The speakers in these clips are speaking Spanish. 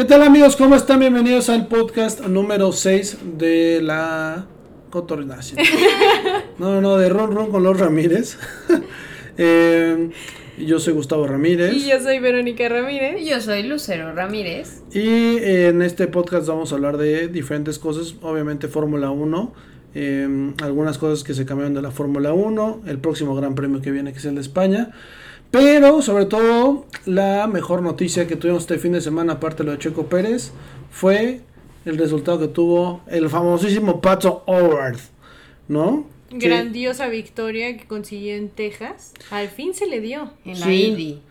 ¿Qué tal amigos? ¿Cómo están? Bienvenidos al podcast número 6 de la Cotornación. No, no, de Ron Ron con los Ramírez. eh, yo soy Gustavo Ramírez. Y yo soy Verónica Ramírez. Y yo soy Lucero Ramírez. Y en este podcast vamos a hablar de diferentes cosas, obviamente Fórmula 1, eh, algunas cosas que se cambiaron de la Fórmula 1, el próximo Gran Premio que viene que es el de España, pero sobre todo la mejor noticia que tuvimos este fin de semana, aparte de lo de Checo Pérez, fue el resultado que tuvo el famosísimo Pato Howard, ¿no? Grandiosa victoria que consiguió en Texas. Al fin se le dio. En la Sí. Indy.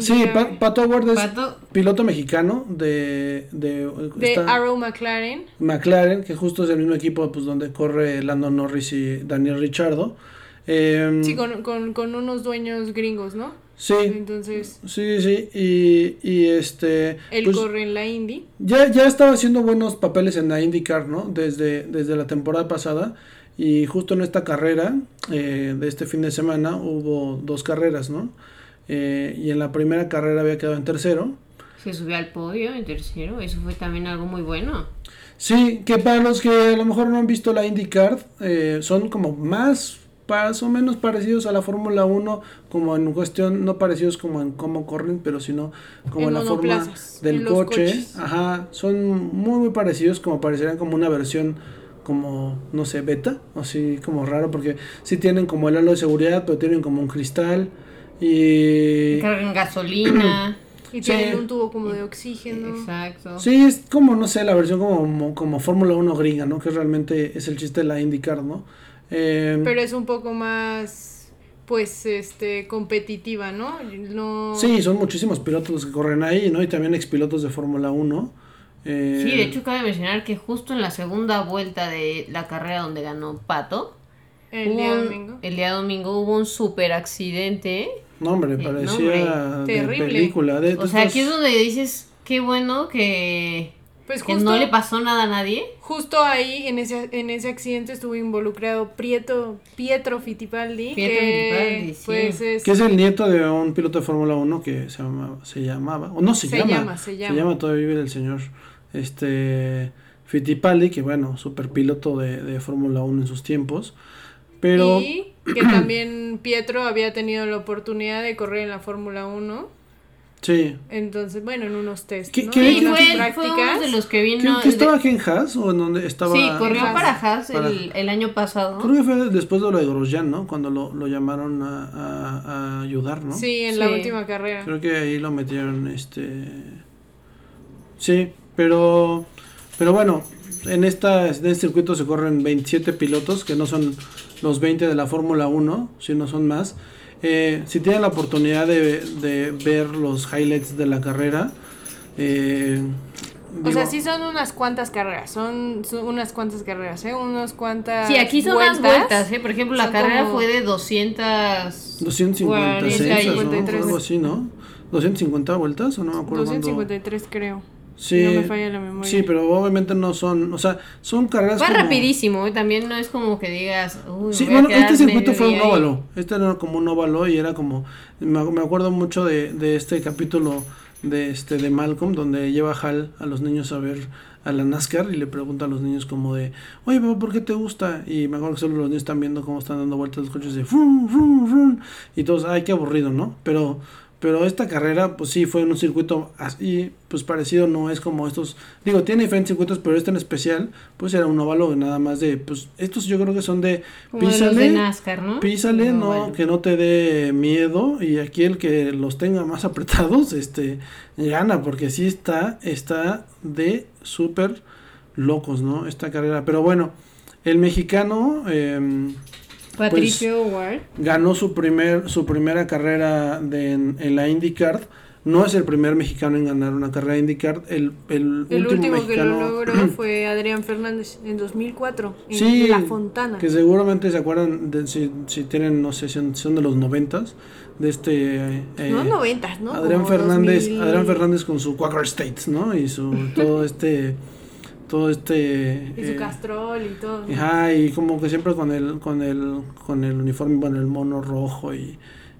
Sí, Pa- Pato Howard es Pato, piloto mexicano de, de, De esta- Arrow McLaren. McLaren, que justo es el mismo equipo pues donde corre Lando Norris y Daniel Richardo. Eh, Sí, con, con, con unos dueños gringos, ¿no? sí, Entonces, sí, sí, y, y este, él pues, corre en la Indy. ya, ya estaba haciendo buenos papeles en la IndyCar, ¿no? Desde, desde la temporada pasada, y justo en esta carrera eh, de este fin de semana hubo dos carreras, ¿no? Eh, y en la primera carrera había quedado en tercero. se subió al podio en tercero. Eso fue también algo muy bueno. Sí, que para los que a lo mejor no han visto la IndyCar, eh, son como más, más o menos parecidos a la Fórmula 1, como en cuestión, no parecidos como en cómo corren, pero sino como En la forma del coche. Ajá, son muy, muy parecidos, como parecerían como una versión como, no sé, beta, así como raro, porque sí tienen como el halo de seguridad, pero tienen como un cristal. Y... Cargan gasolina. Y Sí. tienen un tubo como de oxígeno. Exacto. Sí, es como, no sé, la versión como, como Fórmula 1 gringa, ¿no? Que realmente es el chiste de la IndyCar, ¿no? Eh, Pero es un poco más, pues, este, competitiva, ¿no? No... sí, son muchísimos pilotos los que corren ahí, ¿no? Y también expilotos de Fórmula 1. Eh, Sí, de hecho cabe mencionar que justo en la segunda vuelta de la carrera donde ganó Pato, El día un- domingo. el día domingo hubo un super accidente. No, hombre, Eh, no, parecía hombre, de terrible. película. De, O sea, aquí es donde dices, qué bueno que, Pues que justo, no le pasó nada a nadie. justo ahí, en ese, en ese accidente, estuvo involucrado Prieto, Pietro Fittipaldi. Pietro que, Fittipaldi, sí. Pues es... Que es el nieto de un piloto de Fórmula 1 que se llamaba, se llamaba, o no se, Se llama, llama, se llama. todavía vive el señor este Fittipaldi, que bueno, super piloto de, de Fórmula 1 en sus tiempos. Pero Y que también Pietro había tenido la oportunidad de correr en la Fórmula 1. Sí, Entonces, bueno, en unos test, ¿Qué- ¿no? qué- En Sí, fue, prácticas. uno de los que ¿Qué, vino. qué de- estaba aquí en Haas o en donde estaba? Sí, corrió Haas. para Haas Para- el, el año pasado. Creo que fue después de lo de Grosjean, ¿no? Cuando lo, lo llamaron a, a- a ayudar, ¿no? Sí, en la Sí. última carrera. Creo que ahí lo metieron, este... Sí, pero... Pero bueno, en, esta, en este circuito se corren 27 pilotos, que no son los 20 de la Fórmula 1, sino son más. Eh, si tienen la oportunidad de, de ver los highlights de la carrera, eh, O sea, sí son unas cuantas carreras, son, son unas cuantas carreras, ¿eh? Unas cuantas Sí, aquí son vueltas. más vueltas, ¿eh? Por ejemplo, la carrera fue de 200... 256, ¿no? 53. Algo así, ¿no? 250 vueltas o no me acuerdo cuánto. 253 creo. Sí, no me falla la memoria. sí, pero obviamente no son, o sea, son carreras como- rapidísimo, ¿eh? También no es como que digas... Uy, Sí, bueno, este circuito fue un ahí. óvalo. Este era como un óvalo y era como. Me, me acuerdo mucho de, de este capítulo de este de Malcolm, donde lleva a Hal a los niños a ver a la NASCAR y le pregunta a los niños como de, oye, papá, ¿por qué te gusta? Y me acuerdo que solo los niños están viendo cómo están dando vueltas los coches de frum, frum, frum, y todos, ay, qué aburrido, ¿no? Pero, pero esta carrera, pues sí, fue en un circuito así, pues parecido, no es como estos, digo, tiene diferentes circuitos, pero este en especial, pues era un óvalo nada más de, pues estos yo creo que son de, Como de los písale, de NASCAR, ¿no? Písale, no, que no te dé miedo y aquí el que los tenga más apretados, este, gana, porque sí está, está de súper locos, ¿no? Esta carrera, pero bueno, el mexicano em, Patricio Ward. ganó su primer, su primera carrera de, en, en la IndyCar, no es el primer mexicano en ganar una carrera de IndyCar, el, el, El último, último que lo mexicano logró fue Adrián Fernández en 2004 en Sí, La Fontana. Que seguramente se acuerdan, de, si, si tienen, no sé, son, son de los noventas, de este... eh, no noventas, ¿no? Adrián Como Fernández, 2000. Adrián Fernández con su Quaker States, ¿no? Y su, todo este, todo este... Y su eh, castrol y todo. ¿no? Ajá, y como que siempre con el, con el, con el uniforme, bueno, el mono rojo y,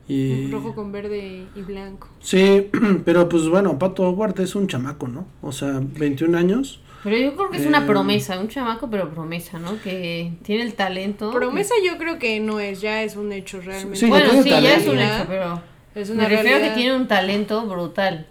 Y, Rojo con verde y blanco. Sí, pero pues bueno, Pato Howard es un chamaco, ¿no? O sea, 21 años. Pero yo creo que es Eh, una promesa, un chamaco, pero promesa, ¿no? Que tiene el talento. Promesa yo creo que no es, ya es un hecho realmente. Sí, bueno, sí, ya es un talento. hecho, pero Es una me refiero a que tiene un talento brutal.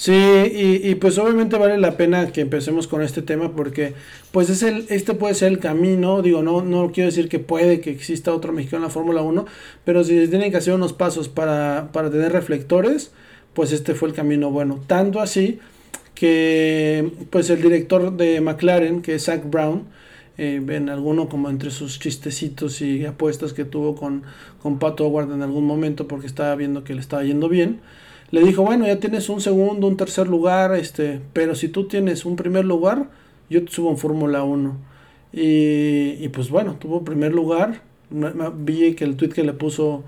Sí, y, y pues obviamente vale la pena que empecemos con este tema porque pues es el, este puede ser el camino, digo, no, no quiero decir que puede que exista otro mexicano en la Fórmula 1, pero si tienen que hacer unos pasos para, para tener reflectores, pues este fue el camino bueno. Tanto así que pues el director de McLaren, que es Zach Brown, eh, en alguno como entre sus chistecitos y apuestas que tuvo con, con Pato Howard en algún momento porque estaba viendo que le estaba yendo bien, le dijo, bueno, ya tienes un segundo, un tercer lugar, este, pero si tú tienes un primer lugar, yo te subo en Fórmula 1. Y, y pues bueno, tuvo primer lugar. Vi que el tweet que le puso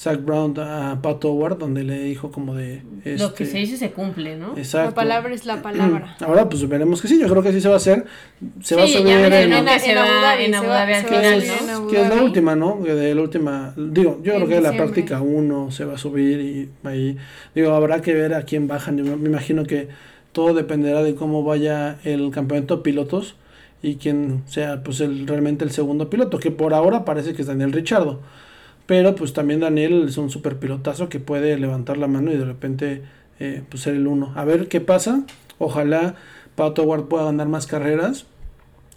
Zach Brown a Pat Howard, donde le dijo como de... Lo que este, se dice se cumple, ¿no? Exacto. La palabra es la palabra. Ahora pues veremos que sí, yo creo que sí se va a hacer. Se va a Sí, subir ya en- en- se en Abu va Dhabi, en se Abu Dhabi al se final, que es la última, ¿no? Que de la última, digo, yo En creo que la diciembre. práctica 1 se va a subir y ahí, digo, habrá que ver a quién bajan. Yo me me imagino que todo dependerá de cómo vaya el campeonato de pilotos y quién sea pues el realmente el segundo piloto, que por ahora parece que es Daniel Richardo. Pero pues también Daniel es un super pilotazo que puede levantar la mano y de repente eh, pues ser el uno. A ver qué pasa. Ojalá Pato Howard pueda ganar más carreras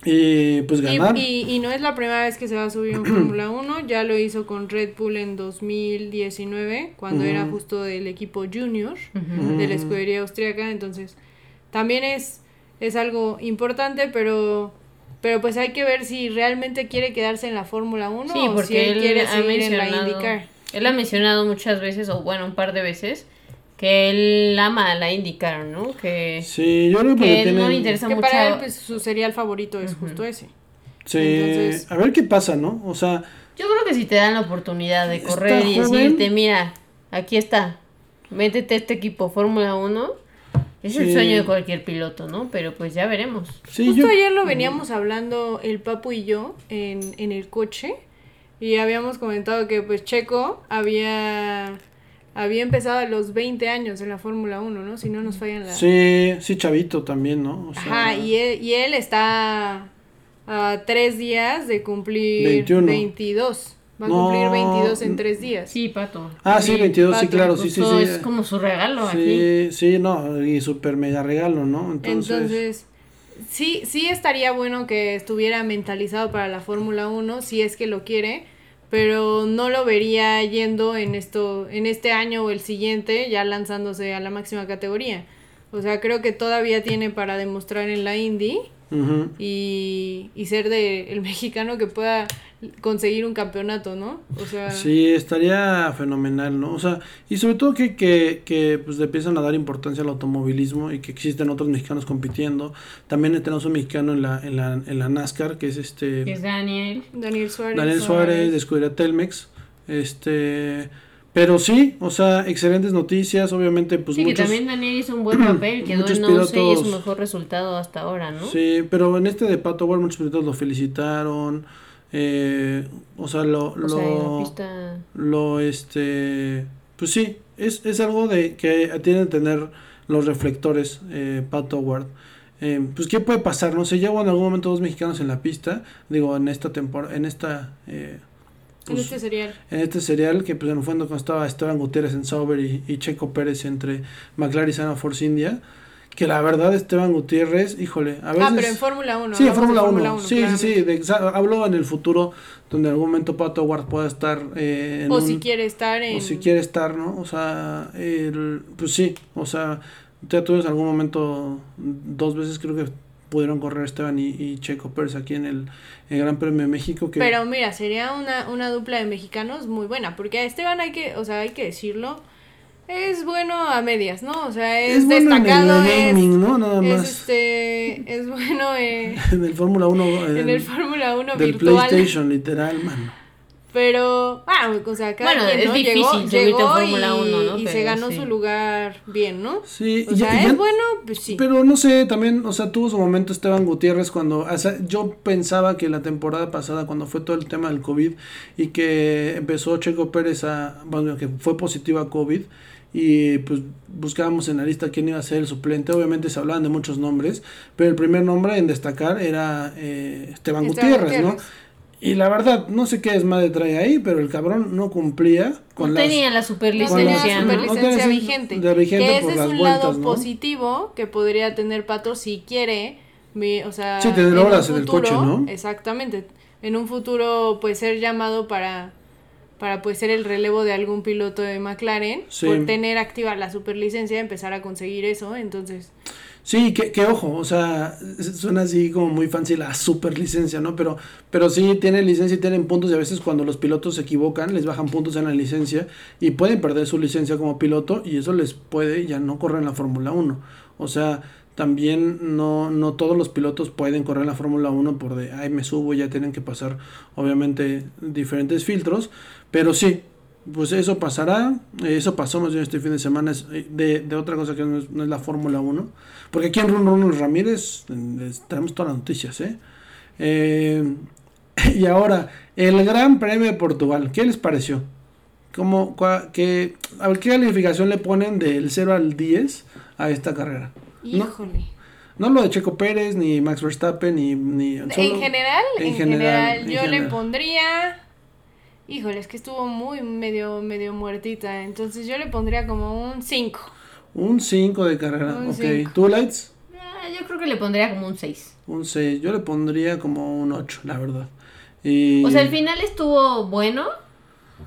y pues ganar. y- y no es la primera vez que se va a subir en Fórmula 1, ya lo hizo con Red Bull en 2019, cuando era justo del equipo junior de la escudería austríaca, entonces también es, es algo importante, pero, pero pues hay que ver si realmente quiere quedarse en la Fórmula 1 Sí, o porque si él, él quiere seguir en la IndyCar. Él ha mencionado muchas veces, o bueno, un par de veces, que él ama la IndyCar, ¿no? Que, Sí, yo creo que que él tienen... no le interesa Que mucho. para él pues, su serial favorito es justo ese. Sí, Entonces- a ver qué pasa, ¿no? O sea, Yo creo que si te dan la oportunidad de correr y joven. decirte, mira, aquí está, métete a este equipo Fórmula 1, es el sueño de cualquier piloto, ¿no? Pero pues ya veremos. sí, Justo yo... ayer lo veníamos hablando el Papu y yo en, en el coche y habíamos comentado que pues Checo había había empezado a los 20 años en la Fórmula 1, ¿no? Si no nos fallan las... Sí, sí, Chavito también, ¿no? O sea, Ajá, y él, y él está a tres días de cumplir 21. 22. Va a No. cumplir 22 en tres días. Sí, Pato. Ah, sí, Sí, 22, sí, Pato, claro, sí, sí, sí. es como su regalo aquí. Sí, sí, no, y super mega regalo, ¿no? Entonces, Entonces, sí, sí estaría bueno que estuviera mentalizado para la Fórmula 1, si es que lo quiere, pero no lo vería yendo en esto, en este año o el siguiente, ya lanzándose a la máxima categoría. O sea, creo que todavía tiene para demostrar en la Indy ujú. y, y ser de el mexicano que pueda conseguir un campeonato, ¿no? O sea, Sí, estaría fenomenal, ¿no? O sea, y sobre todo que, que, que pues le empiezan a dar importancia al automovilismo y que existen otros mexicanos compitiendo. También tenemos un mexicano en la, en la, en la NASCAR, que es este... Que es Daniel. Daniel Suárez. Daniel Suárez de Escudería Telmex. Este, pero sí, o sea, excelentes noticias, obviamente, pues sí, muchos. que también Daniel hizo un buen papel, quedó en 11 y es su mejor resultado hasta ahora, ¿no? Sí, pero en este de Pato Ward muchos pilotos lo felicitaron. eh, o sea, lo, O sea, lo, pista... lo, este, pues sí, es, es algo de que tienen que tener los reflectores, eh, Pato Ward. Eh, pues qué puede pasar, no sé, hubo en algún momento dos mexicanos en la pista, digo, en esta temporada, en esta, eh, En pues, este serial. en este serial que pues en el fondo cuando estaba Esteban Gutiérrez en Sauber y, y Checo Pérez entre McLaren y Sana Force India que la verdad Esteban Gutiérrez híjole a veces Ah, pero en Fórmula 1. sí en Fórmula 1 sí sí de- hablo en el futuro donde en algún momento Pato Ward pueda estar eh, en O un- si quiere estar en... o si quiere estar no o sea el, pues sí o sea ya tuvimos en algún momento dos veces creo que pudieron correr Esteban y, y Checo Pérez aquí en el, el Gran Premio de México que Pero mira, sería una, una dupla de mexicanos muy buena, porque a Esteban hay que, o sea, hay que decirlo, es bueno a medias, ¿no? O sea, es, bueno en el destacado, es, ¿no? Nada es más. este, es bueno eh, en el Fórmula 1 en el Fórmula 1 del virtual. PlayStation, literal, mano. Pero, ah, o sea, cada Bueno, quien, es ¿no? difícil llegó, llegó Fórmula y, 1, ¿no? y se ganó sí. su lugar bien, ¿no? Sí, O y sea, y es bueno, pues sí. Pero no sé, también, o sea, tuvo su momento Esteban Gutiérrez cuando, o sea, yo pensaba que la temporada pasada, cuando fue todo el tema del COVID y que empezó Checo Pérez a, bueno, que fue positivo a COVID y pues buscábamos en la lista quién iba a ser el suplente, obviamente se hablaban de muchos nombres, pero el primer nombre en destacar era eh, Esteban, Esteban Gutiérrez, ¿no? Y la verdad, no sé qué desmadre trae ahí, pero el cabrón no cumplía con no las... tenía la superlicencia. ¿no? tenía vigente. de vigente que por ese es las un vueltas, lado ¿no? positivo que podría tener Pato si quiere. mi- o sea, Sí, tener un horas en el coche, ¿no? Exactamente. En un futuro, pues ser llamado para para pues ser el relevo de algún piloto de McLaren, Sí. por tener activa la superlicencia, empezar a conseguir eso, entonces Sí, que, que ojo, o sea, suena así como muy fancy la super licencia, ¿no? Pero, pero sí tienen licencia y tienen puntos y a veces cuando los pilotos se equivocan les bajan puntos en la licencia y pueden perder su licencia como piloto y eso les puede ya no correr en la Fórmula 1. O sea, también no, no todos los pilotos pueden correr en la Fórmula 1 por de, ay, me subo, ya tienen que pasar obviamente diferentes filtros, pero sí, pues eso pasará, eso pasó más bien este fin de semana es, eh, de, de otra cosa que no es, no es la Fórmula 1, porque aquí en Run Run Ramírez traemos todas las noticias, ¿eh? Eh, y ahora, el Gran Premio de Portugal, ¿qué les pareció? ¿Cómo, cua- qué, a ver, ¿Qué calificación le ponen del 0 al 10 a esta carrera? No, híjole. no lo de Checo Pérez, ni Max Verstappen, ni... ni solo- en general, en en, general, general, en yo le pondría Híjole, es que estuvo muy medio medio muertita, entonces yo le pondría como un 5. Un 5 de carrera, Un ok. cinco. ¿Tú, Lights? Ah, yo creo que le pondría como un 6. Un 6. Yo le pondría como un 8, la verdad. Y... O sea, el final estuvo bueno,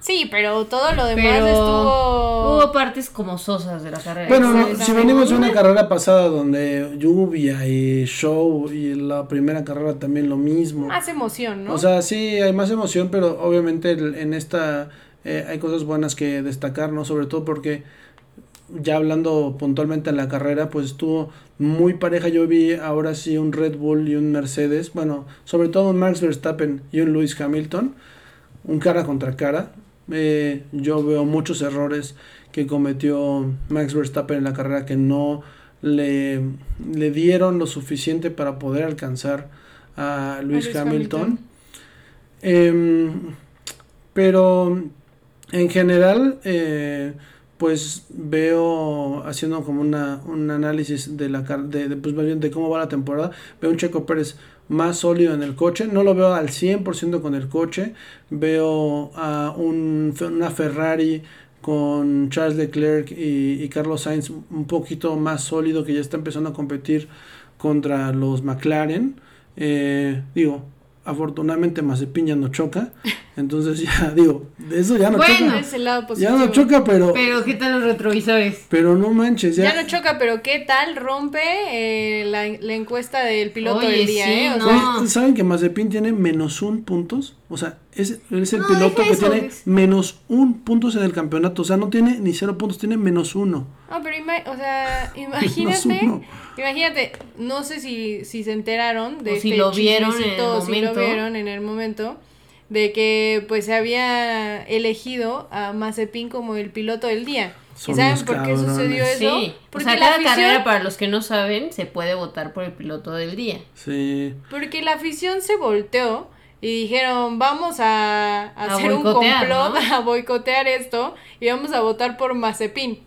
Sí, pero todo lo demás pero estuvo hubo partes como sosas de la carrera. Bueno, no, si venimos de una carrera pasada donde lluvia y show y la primera carrera también lo mismo. más emoción, ¿no? O sea, sí, hay más emoción, pero obviamente el- en esta eh, hay cosas buenas que destacar, ¿no? Sobre todo porque ya hablando puntualmente en la carrera, pues estuvo muy pareja. Yo vi ahora sí un Red Bull y un Mercedes, bueno, sobre todo un Max Verstappen y un Lewis Hamilton, un cara contra cara. Eh, yo veo muchos errores que cometió Max Verstappen en la carrera que no le, le dieron lo suficiente para poder alcanzar a Lewis Hamilton. Hamilton. Em, pero en general, eh, pues veo haciendo como una, un análisis de la de, de, pues, de cómo va la temporada. Veo un Checo Pérez más sólido en el coche. No lo veo al 100% con el coche. Veo a un, una Ferrari con Charles Leclerc y, y Carlos Sainz un poquito más sólido que ya está empezando a competir contra los McLaren. Eh, digo, afortunadamente Mazepin no choca. Entonces ya, digo, de eso ya no Bueno, choca. es el lado Ya positivo. no choca, pero, Pero, ¿qué tal los retrovisores? pero no manches, ya. Ya no choca, pero ¿qué tal rompe eh, la, la encuesta del piloto Oye, del día, sí, eh? O no. sea, ¿Saben que Mazepin tiene menos un puntos? O sea, es, es el No, piloto que eso, tiene es- menos un puntos en el campeonato. O sea, no tiene ni cero puntos, tiene menos uno. No, pero ima- o sea, Menos imagínate, uno. imagínate, no sé si, si se enteraron de O si este lo vieron en el chismecito, si lo momento. vieron en el momento, de que pues se había elegido a Mazepin como el piloto del día. Son ¿Y saben por qué sucedió eso? Sí, o Porque sea, la cada afición, carrera, para los que no saben, se puede votar por el piloto del día. Sí. porque la afición se volteó y dijeron, vamos a, a A hacer un complot, ¿no? a boicotear esto y vamos a votar por Mazepin.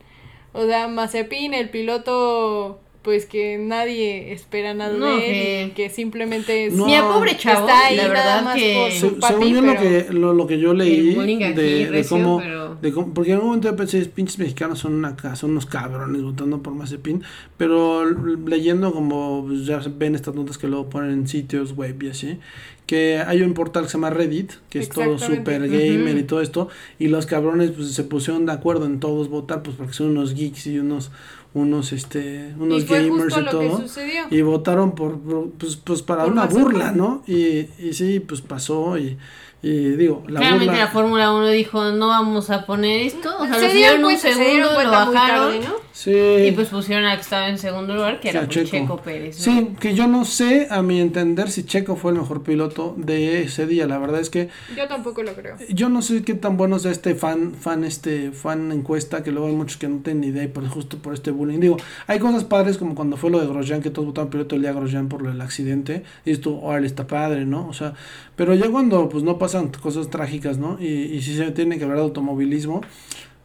O sea, Mazepin, el piloto, pues que nadie espera nada No, de él, que- y que simplemente es, No. Mira, pobre chavo, está ahí la nada verdad más que... por su- Se- papi, según yo lo que, lo, lo que yo leí de, aquí de recio, cómo, pero- de cómo- porque en un momento yo pensé, pinches mexicanos son una ca- son unos cabrones votando por Mazepin, pero leyendo como pues, ya ven estas notas que luego ponen en sitios web y así, que hay un portal que se llama Reddit, que es todo super gamer y todo esto, y los cabrones pues se pusieron de acuerdo en todos votar, pues porque son unos geeks y unos unos este unos y gamers y todo y votaron por, pues, pues para Por una burla, ¿no? Y, y sí, pues pasó y, Y digo, la Claramente burla- la Fórmula 1 dijo, no vamos a poner esto. O sea, Se lo dieron un cuenta- se segundo, lo muy bajaron. tarde, ¿no? Sí. Y pues pusieron a que estaba en segundo lugar, que era pues, Checo. Pérez. ¿no? Sí, que yo no sé, a mi entender, si Checo fue el mejor piloto de ese día. La verdad es que Yo tampoco lo creo. yo no sé qué tan bueno sea este fan, fan, este, fan encuesta, que luego hay muchos que no tienen ni idea y por justo por este bullying. Digo, hay cosas padres como cuando fue lo de Grosjean, que todos votaron piloto el día Grosjean por el accidente. Y esto, órale, está padre, ¿no? O sea, pero ya cuando pues no pasan cosas trágicas, ¿no? Y, y si se tiene que hablar de automovilismo,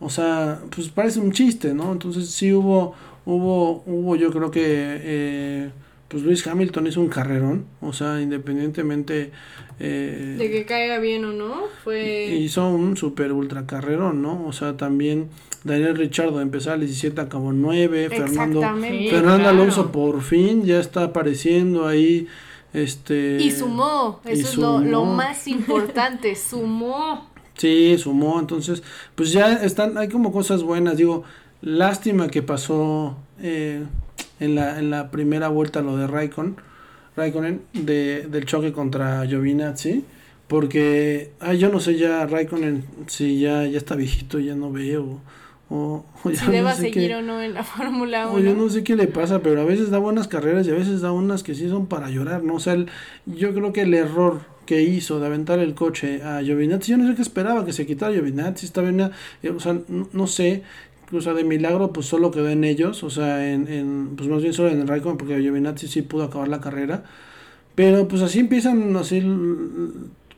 o sea, pues parece un chiste, ¿no? Entonces sí hubo, hubo, hubo yo creo que, eh, pues Luis Hamilton hizo un carrerón, o sea, independientemente... Eh, De que caiga bien o no, fue... hizo un super ultra carrerón, ¿no? O sea, también Daniel Richardo empezó al 17, acabó 9, Fernando. Sí, Fernando claro. Alonso por fin ya está apareciendo ahí, este... Y sumó, y eso es lo, más importante, sumó. Sí, sumó, entonces, pues ya están, hay como cosas buenas, digo, lástima que pasó eh, en, la, en la primera vuelta lo de Raikkonen, Raikkonen de, del choque contra Giovinazzi, porque, ay, yo no sé ya Raikkonen si ya, ya está viejito, ya no veo, o, o Si no deba sé seguir qué- o no en la Fórmula o yo 1. no sé qué le pasa, pero a veces da buenas carreras y a veces da unas que sí son para llorar, ¿no? O sea, el- yo creo que el error que hizo de aventar el coche a Giovinazzi, yo no sé qué esperaba, que se quitara Giovinazzi, estaba bien, eh, o sea, no, no sé, o sea, de milagro pues solo quedó en ellos, o sea, en, en pues más bien solo en el Raikkonen, porque Giovinazzi sí pudo acabar la carrera, pero pues así empiezan, así,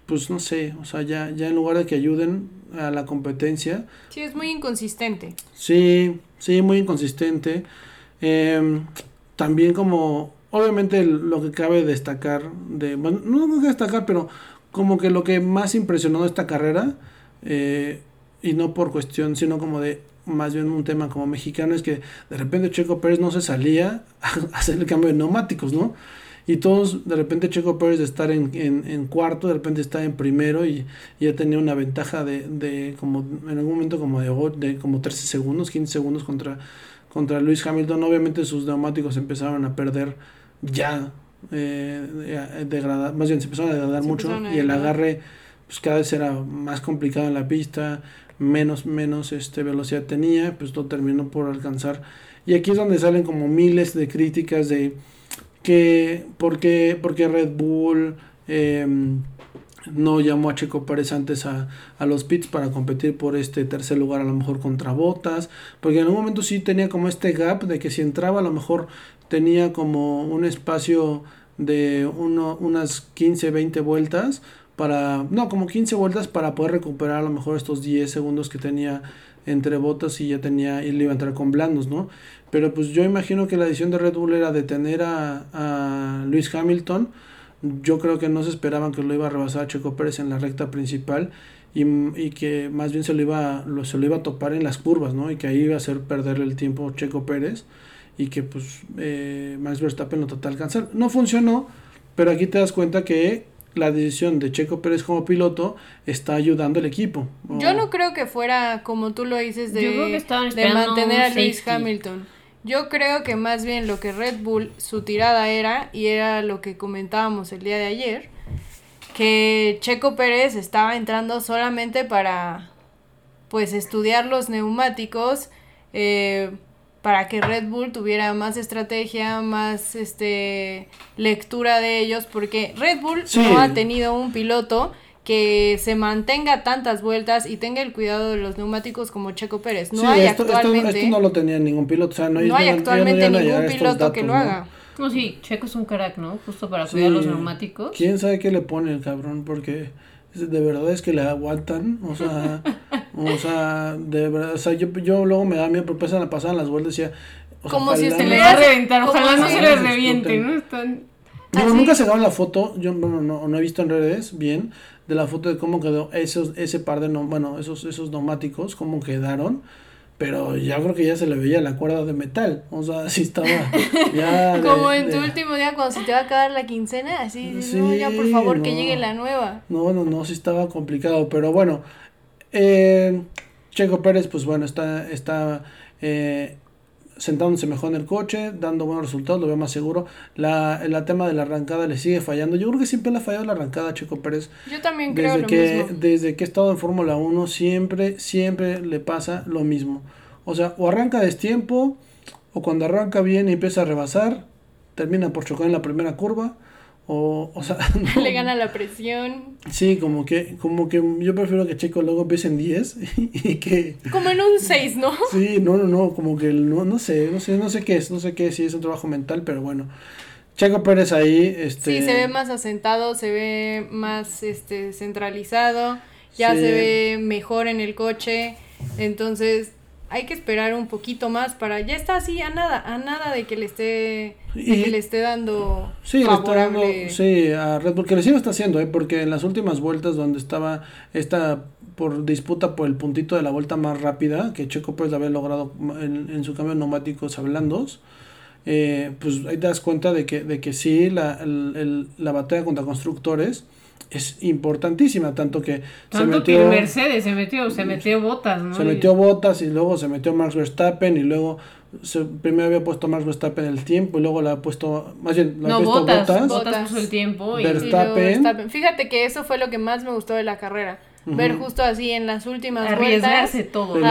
pues no sé, o sea, ya, ya en lugar de que ayuden a la competencia, Sí, es muy inconsistente. Sí, sí, muy inconsistente. Em, también como, obviamente lo que cabe destacar, de, bueno, no no que destacar, pero como que lo que más impresionó de esta carrera, eh, y no por cuestión, sino como de más bien un tema como mexicano, es que de repente Checo Pérez no se salía a hacer el cambio de neumáticos, ¿no? Y todos, de repente Checo Pérez de estar en, en, en cuarto, de repente está en primero y, y ya tenía una ventaja de, de como en algún momento como de, de como 13 segundos, 15 segundos contra, contra Luis Hamilton. Obviamente sus neumáticos empezaron a perder ya, eh, de- degradar, más bien se empezaron a degradar Se mucho a y el agarre pues cada vez era más complicado en la pista, menos, menos este, velocidad tenía, pues todo terminó por alcanzar. Y aquí es donde salen como miles de críticas de que porque, porque Red Bull em, no llamó a Checo Pérez antes a, a los pits para competir por este tercer lugar a lo mejor contra Botas, porque en un momento sí tenía como este gap de que si entraba a lo mejor tenía como un espacio de uno, unas 15, 20 vueltas para, no, como 15 vueltas para poder recuperar a lo mejor estos 10 segundos que tenía entre botas y ya tenía, y le iba a entrar con blandos, ¿no? Pero pues yo imagino que la decisión de Red Bull era detener a, a Luis Hamilton. Yo creo que no se esperaban que lo iba a rebasar a Checo Pérez en la recta principal y, y que más bien se lo, iba, lo, se lo iba a topar en las curvas, ¿no? Y que ahí iba a hacer perderle el tiempo a Checo Pérez y que pues eh, Max Verstappen lo trató de alcanzar. No funcionó, pero aquí te das cuenta que la decisión de Checo Pérez como piloto está ayudando al equipo. Yo no creo que fuera como tú lo dices de, Yo creo que estaban de mantener a safety. Hamilton. Yo creo que más bien lo que Red Bull, su tirada era, y era lo que comentábamos el día de ayer, que Checo Pérez estaba entrando solamente para pues estudiar los neumáticos, eh, para que Red Bull tuviera más estrategia, más este lectura de ellos, porque Red Bull Sí. no ha tenido un piloto que se mantenga tantas vueltas y tenga el cuidado de los neumáticos como Checo Pérez. No Sí, hay esto, esto- actualmente, esto no lo tenía ningún piloto. O sea, no, no hay ya- ya actualmente ya no ningún piloto que datos, lo ¿no? haga. No, sí, Checo es un crack, ¿no? Justo para Sí. cuidar los neumáticos. ¿Quién sabe qué le pone el cabrón? Porque de verdad es que le aguantan. O sea, o sea, de verdad. O sea, yo, yo luego me da miedo, pero empiezan a pasar las vueltas y decía. o sea, Como si Se le no- va a reventar, ojalá no se les reviente, ¿no? Están... Así. nunca se la foto, yo bueno, no, no he visto en redes bien, de la foto de cómo quedó esos, ese par de, no, bueno, esos, esos neumáticos, cómo quedaron, pero ya creo que ya se le veía la cuerda de metal, o sea, sí estaba ya de- Como en tu último día cuando se te va a acabar la quincena, así, Sí, no, ya por favor que llegue la nueva. No, no, no, sí estaba complicado, pero bueno, eh, Checo Pérez, pues bueno, está, está, eh, sentándose mejor en el coche, dando buenos resultados, lo veo más seguro. La, el tema de la arrancada le sigue fallando. Yo creo que siempre le ha fallado la arrancada a Checo Pérez. Yo también creo Desde lo que, mismo. desde que he estado en Fórmula 1, siempre, siempre le pasa lo mismo. O sea, o arranca a destiempo, o cuando arranca bien y empieza a rebasar, termina por chocar en la primera curva. O, o sea, no. Le gana la presión. Sí, como que, como que yo prefiero que Checo luego empiece en 10 y que... Como en un 6, ¿no? Sí, no, no, no, como que no, no sé, no sé, no sé qué es, no sé qué es, si es un trabajo mental, pero bueno. Checo Pérez ahí, este... Sí, se ve más asentado, se ve más este centralizado, ya Sí. se ve mejor en el coche. Entonces, hay que esperar un poquito más para ya está así a nada, a nada de que le esté Y- que le esté dando Sí, le está dando, favorable. sí, a Red Bull, que recién lo está haciendo, ¿eh? porque en las últimas vueltas donde estaba esta por disputa por el puntito de la vuelta más rápida, que Checo Pérez había logrado en, en su cambio de neumáticos a blandos, eh, pues ahí te das cuenta de que, de que sí, la, el- el- la batalla contra constructores es importantísima, tanto que Tanto se que metió... Mercedes se metió, se metió botas, ¿no? Se metió Bottas y luego se metió Max Verstappen y luego se, primero había puesto Max Verstappen el tiempo y luego la ha puesto, más bien, la ha No, puesto botas, botas, Bottas. puso el tiempo y... Ver- Y luego Verstappen. Fíjate que eso fue lo que más me gustó de la carrera. Ver justo así en las últimas Arriesgarse vueltas. todo. Sí, ¿no?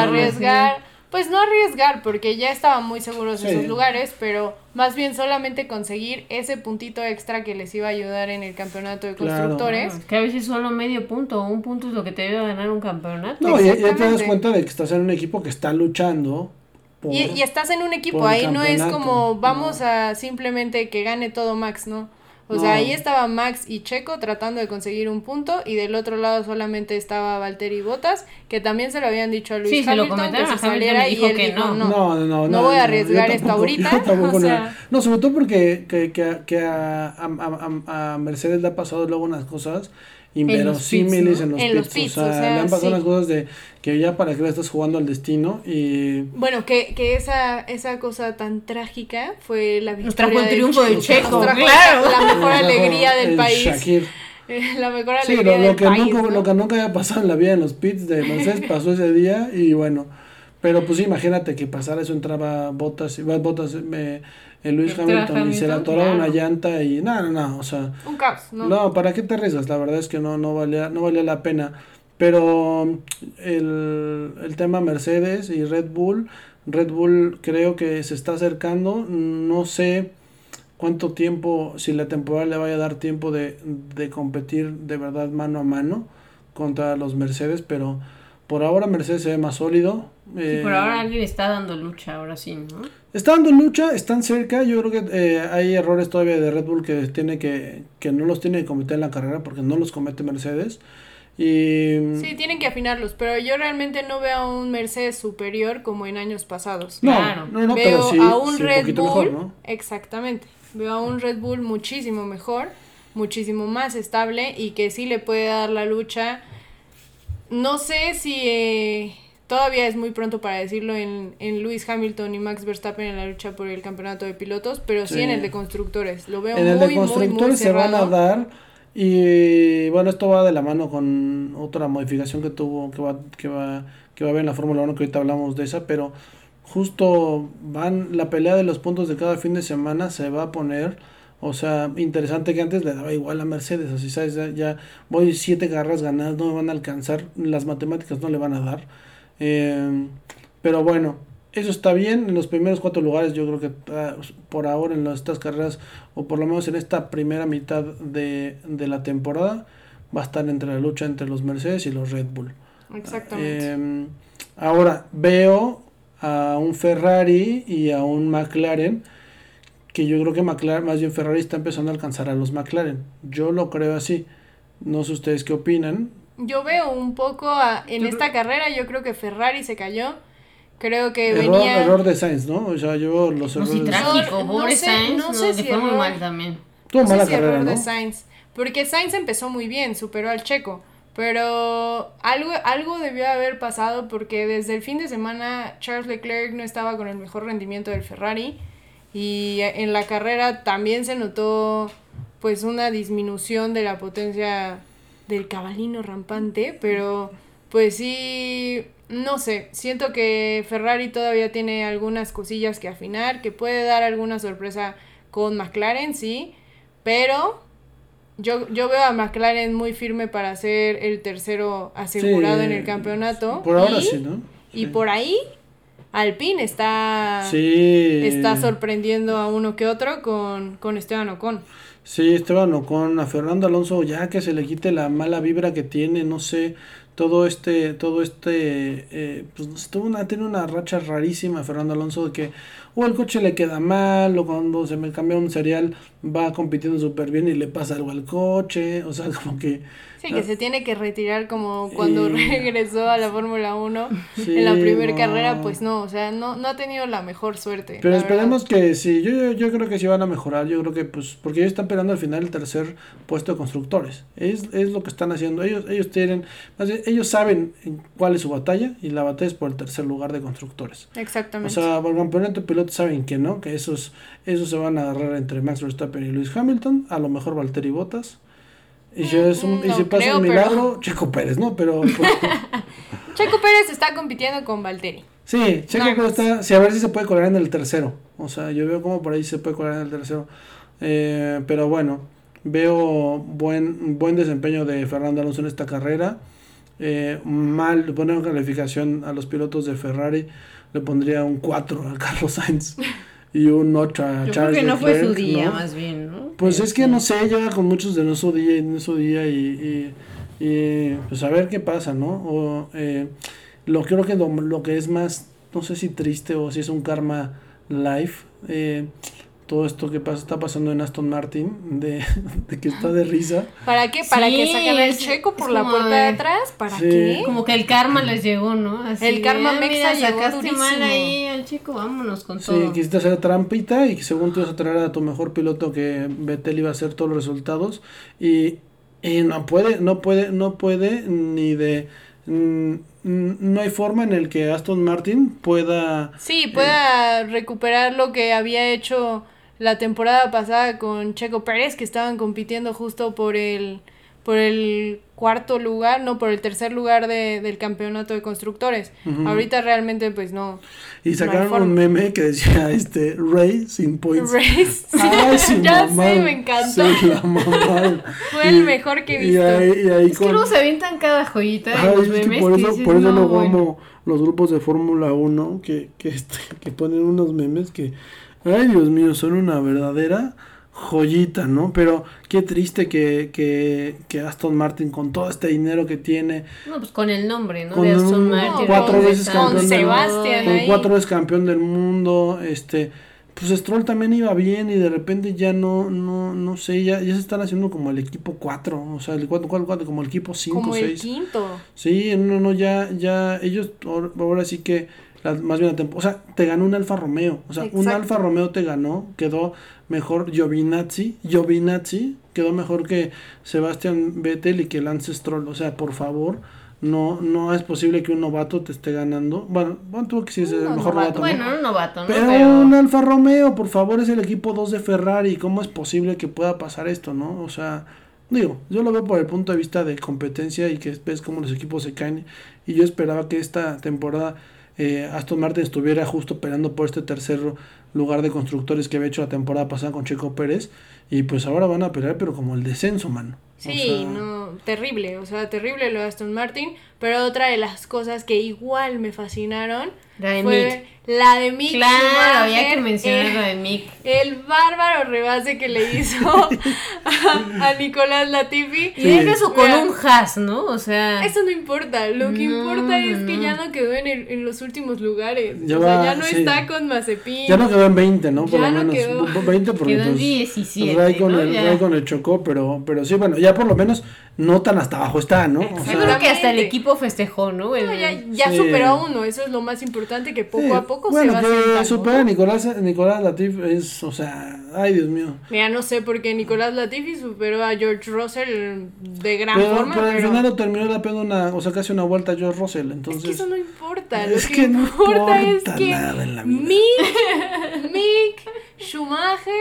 Pues no arriesgar porque ya estaban muy seguros de Sí. sus lugares, pero más bien solamente conseguir ese puntito extra que les iba a ayudar en el campeonato de constructores. Es que a veces solo medio punto o un punto es lo que te debe ganar un campeonato. No, y ya te das cuenta de que estás en un equipo que está luchando. por- Y, y estás en un equipo, ahí no es como vamos no. a simplemente que gane todo Max, ¿no? O No. sea, ahí estaba Max y Checo tratando de conseguir un punto y del otro lado solamente estaba Valtteri Bottas, que también se lo habían dicho a Luis Sí, se lo Hamilton comentaron que se Hamilton saliera y él que dijo, no. no. no, no, no, no voy a arriesgar esto tampoco, ahorita, o no. sea. No, sobre todo porque que, que, a- que a, a, a- a Mercedes le ha pasado luego unas cosas inverosímiles en ¿no? los En los pits. pits, o sea, o sea, le han pasado sí. unas cosas de que ya para que le estás jugando al destino y Bueno, que, que esa, esa cosa tan trágica fue la victoria Nos trajo el de triunfo de Checo, Nos trajo claro. La mejor alegría del el país. Shakir. La mejor Sí, alegría lo, lo del que país. nunca, ¿no? lo que nunca había pasado en la vida en los pits de Mercedes pasó ese día y bueno, pero pues sí, imagínate que pasara eso, entraba Botas, Botas, eh, eh, Luis Entra Hamilton, y se le Hamilton, atoraba una claro. llanta y no, no, no, o sea, Un caos, ¿no? no, ¿para qué te arriesgas? La verdad es que no, no valía, no valía la pena. Pero el, el tema Mercedes y Red Bull, Red Bull creo que se está acercando, no sé cuánto tiempo, si la temporada le vaya a dar tiempo de, de competir de verdad mano a mano contra los Mercedes, pero por ahora Mercedes se ve más sólido. Sí, eh, por ahora alguien está dando lucha, ahora sí, ¿no? Está dando lucha, están cerca. Yo creo que eh, hay errores todavía de Red Bull que tiene que, que no los tiene que cometer en la carrera porque no los comete Mercedes. Y Sí, tienen que afinarlos, pero yo realmente no veo a un Mercedes superior como en años pasados. no, claro. no, no, veo pero sí, a un sí, Red Bull, mejor, ¿no? exactamente, veo a un Red Bull muchísimo mejor, muchísimo más estable y que sí le puede dar la lucha. No sé si eh, todavía es muy pronto para decirlo en, en Lewis Hamilton y Max Verstappen en la lucha por el campeonato de pilotos, pero sí, Sí. en el de constructores. Lo veo En el muy, de muy, muy constructores se van a dar. Y bueno, esto va de la mano con otra modificación que tuvo, que va, que va, que va a haber en la Fórmula 1, que ahorita hablamos de esa, pero justo van, la pelea de los puntos de cada fin de semana se va a poner, o sea, interesante que antes le daba igual a Mercedes, así sabes, ya, voy siete carreras ganadas, no me van a alcanzar, las matemáticas no le van a dar. Eh, pero bueno, eso está bien. En los primeros cuatro lugares, yo creo que ah, por ahora en las- estas carreras, o por lo menos en esta primera mitad de, de la temporada, va a estar entre la lucha entre los Mercedes y los Red Bull. Exactamente. Eh, ahora veo a un Ferrari y a un McLaren que yo creo que McLaren, más bien Ferrari está empezando a alcanzar a los McLaren. Yo lo creo así. No sé ustedes qué opinan. Yo veo un poco a- en Yo esta carrera, yo creo que Ferrari se cayó. Creo que Error, venía. error de Sainz, ¿no? O sea, yo los No, errores sí, Sainz. trágico, No pobre sé- Sainz, no no, sé si fue muy mal también. Tuvo no sé mala si carrera, error ¿no? de Sainz. Porque Sainz empezó muy bien, superó al Checo. Pero algo, algo debió haber pasado porque desde el fin de semana Charles Leclerc no estaba con el mejor rendimiento del Ferrari. Y en la carrera también se notó pues una disminución de la potencia del cabalino rampante. Pero pues sí, no sé, siento que Ferrari todavía tiene algunas cosillas que afinar, que puede dar alguna sorpresa con McLaren, sí, pero yo, yo veo a McLaren muy firme para ser el tercero asegurado Sí, en el campeonato. Por ahora y, sí, ¿no? Y por ahí, Alpine está, Sí. está sorprendiendo a uno que otro con, con Esteban Ocon. Sí, Esteban Ocon, a Fernando Alonso, ya que se le quite la mala vibra que tiene, no sé, todo este, todo este, eh, pues tuvo una, tiene una racha rarísima Fernando Alonso de que o el coche le queda mal, o cuando se me cambia un serial va compitiendo súper bien y le pasa algo al coche, o sea, como que... Sí, que se tiene que retirar como cuando regresó a la Fórmula 1 Sí, en la primera no. carrera, pues no, o sea, no, no ha tenido la mejor suerte. Pero esperemos verdad. que sí, yo, yo, yo creo que sí van a mejorar, yo creo que pues, porque ellos están peleando al final el tercer puesto de constructores, es, es lo que están haciendo, ellos, ellos tienen, más bien, ellos saben en cuál es su batalla, y la batalla es por el tercer lugar de constructores. O Exactamente. sea, por el campeonato de pilotos saben que no, que esos, esos se van a agarrar entre Max Verstappen y Lewis Hamilton, a lo mejor Valtteri Bottas. Y si, es un, y no si pasa creo, un pero- milagro, Checo Pérez, ¿no? Pero pues, Checo Pérez está compitiendo con Valtteri. Sí, Checo Pérez más. está, sí, a ver si se puede colar en el tercero. O sea, yo veo como por ahí se puede colar en el tercero. Eh, pero bueno, veo buen, buen desempeño de Fernando Alonso en esta carrera. Eh, mal, poner calificación a los pilotos de Ferrari, le pondría un 4 a Carlos Sainz y un 8 a Yo creo Charles que no fue su día, ¿no? más bien, ¿no? Pues es que Este, no sé, llega con muchos de su día y no su día y, y, y, pues a ver qué pasa, ¿no? O, eh, lo creo que lo, lo que es más, no sé si triste o si es un karma live, eh, todo esto que pasa, está pasando en Aston Martin, de, de que está de risa. ¿Para qué? ¿Para Sí, que sacan al es- Checo por la puerta de atrás? ¿Para Sí. qué? Como que el karma les llegó, ¿no? Así El karma "Ah, mexa mira, llegó sacaste mal durísimo". ahí al chico, vámonos con Sí, todo. quisiste hacer trampita y que según tú ibas a traer a tu mejor piloto que Vettel iba a hacer todos los resultados y, y no puede, no puede, no puede ni de mm, no hay forma en el que Aston Martin pueda Sí, pueda recuperar lo que había hecho la temporada pasada con Checo Pérez, que estaban compitiendo justo por el por el cuarto lugar, no, por el tercer lugar de, del campeonato de constructores. Ahorita realmente pues no. y sacaron un meme que decía este Ray sin points. Race. Ay, sí, ya sé, me encantó. Sí, la mamaron. Fue el mejor que he y visto. ahí, y ahí Es que luego se avientan cada joyita de los es que memes por que eso, dices, por eso "No, luego bueno". amo los grupos de Fórmula 1 que, que, este, que ponen unos memes que, ay Dios mío, son una verdadera joyita, ¿no? Pero qué triste que, que, que Aston Martin con todo este dinero que tiene, No, pues con el nombre, ¿no? Con de Aston un- Martin. cuatro veces campeón Con del Sebastián con cuatro veces campeón del mundo, este, pues Stroll también iba bien y de repente ya no, no, no sé, ya, ya se están haciendo como el equipo 4, o sea, el 4, 4, como el equipo 5, como el 6. quinto. Sí, no, no, ya, ya, ellos ahora sí que, más bien la tempo- o sea, te ganó un Alfa Romeo, o sea, un. Alfa Romeo te ganó, quedó mejor Giovinazzi, Giovinazzi quedó mejor que Sebastián Vettel y que Lance Stroll, o sea, por favor, no, no es posible que un novato te esté ganando, bueno, bueno, tuvo que sí es el No, mejor novato, novato, ¿no? Bueno, no un novato, ¿no? Pero, Pero, un Alfa Romeo, por favor, es el equipo 2 de Ferrari. ¿Cómo es posible que pueda pasar esto, no? O sea, digo, yo lo veo por el punto de vista de competencia y que ves cómo los equipos se caen. Y yo esperaba que esta temporada eh, Aston Martin estuviera justo peleando por este tercer lugar de constructores que había hecho la temporada pasada con Checo Pérez. Y pues ahora van a pelear, pero como el descenso, mano. O Sí, sea, no, terrible, o sea, terrible lo de Aston Martin, pero otra de las cosas que igual me fascinaron La de fue la de Mick claro, ya que eh, lo de Mick. el bárbaro rebase que le hizo a, a Nicolás Latifi. Y deja eso con Mira, un has, ¿no? O sea, Eso no importa, lo que No, importa es que ya no quedó en, el- en los últimos lugares. Ya o sea, ya no sí. está con Mazepin. Ya no quedó en 20, ¿no? Por Ya lo no menos. quedó. V- 20 porque quedó en pues, 17. Ray con, ¿no? el. Ray con el chocó, pero, pero sí, bueno, ya por lo menos no tan hasta abajo está, ¿no? O Yo creo que hasta el equipo festejó, ¿no? El- No, ya ya Sí. superó a uno, eso es lo más importante, que poco sí, a poco bueno, se va que sentando. supera a Nicolás, Nicolás Latif es, o sea, ay Dios mío. Mira, no sé por qué Nicolás Latifi superó a George Russell de gran Pero, forma, pero al pero final lo terminó la pegando una, o sea, casi una vuelta a George Russell, es entonces. que eso no importa. Lo Es que, que no importa es que nada en la vida. Mick, Mick Schumacher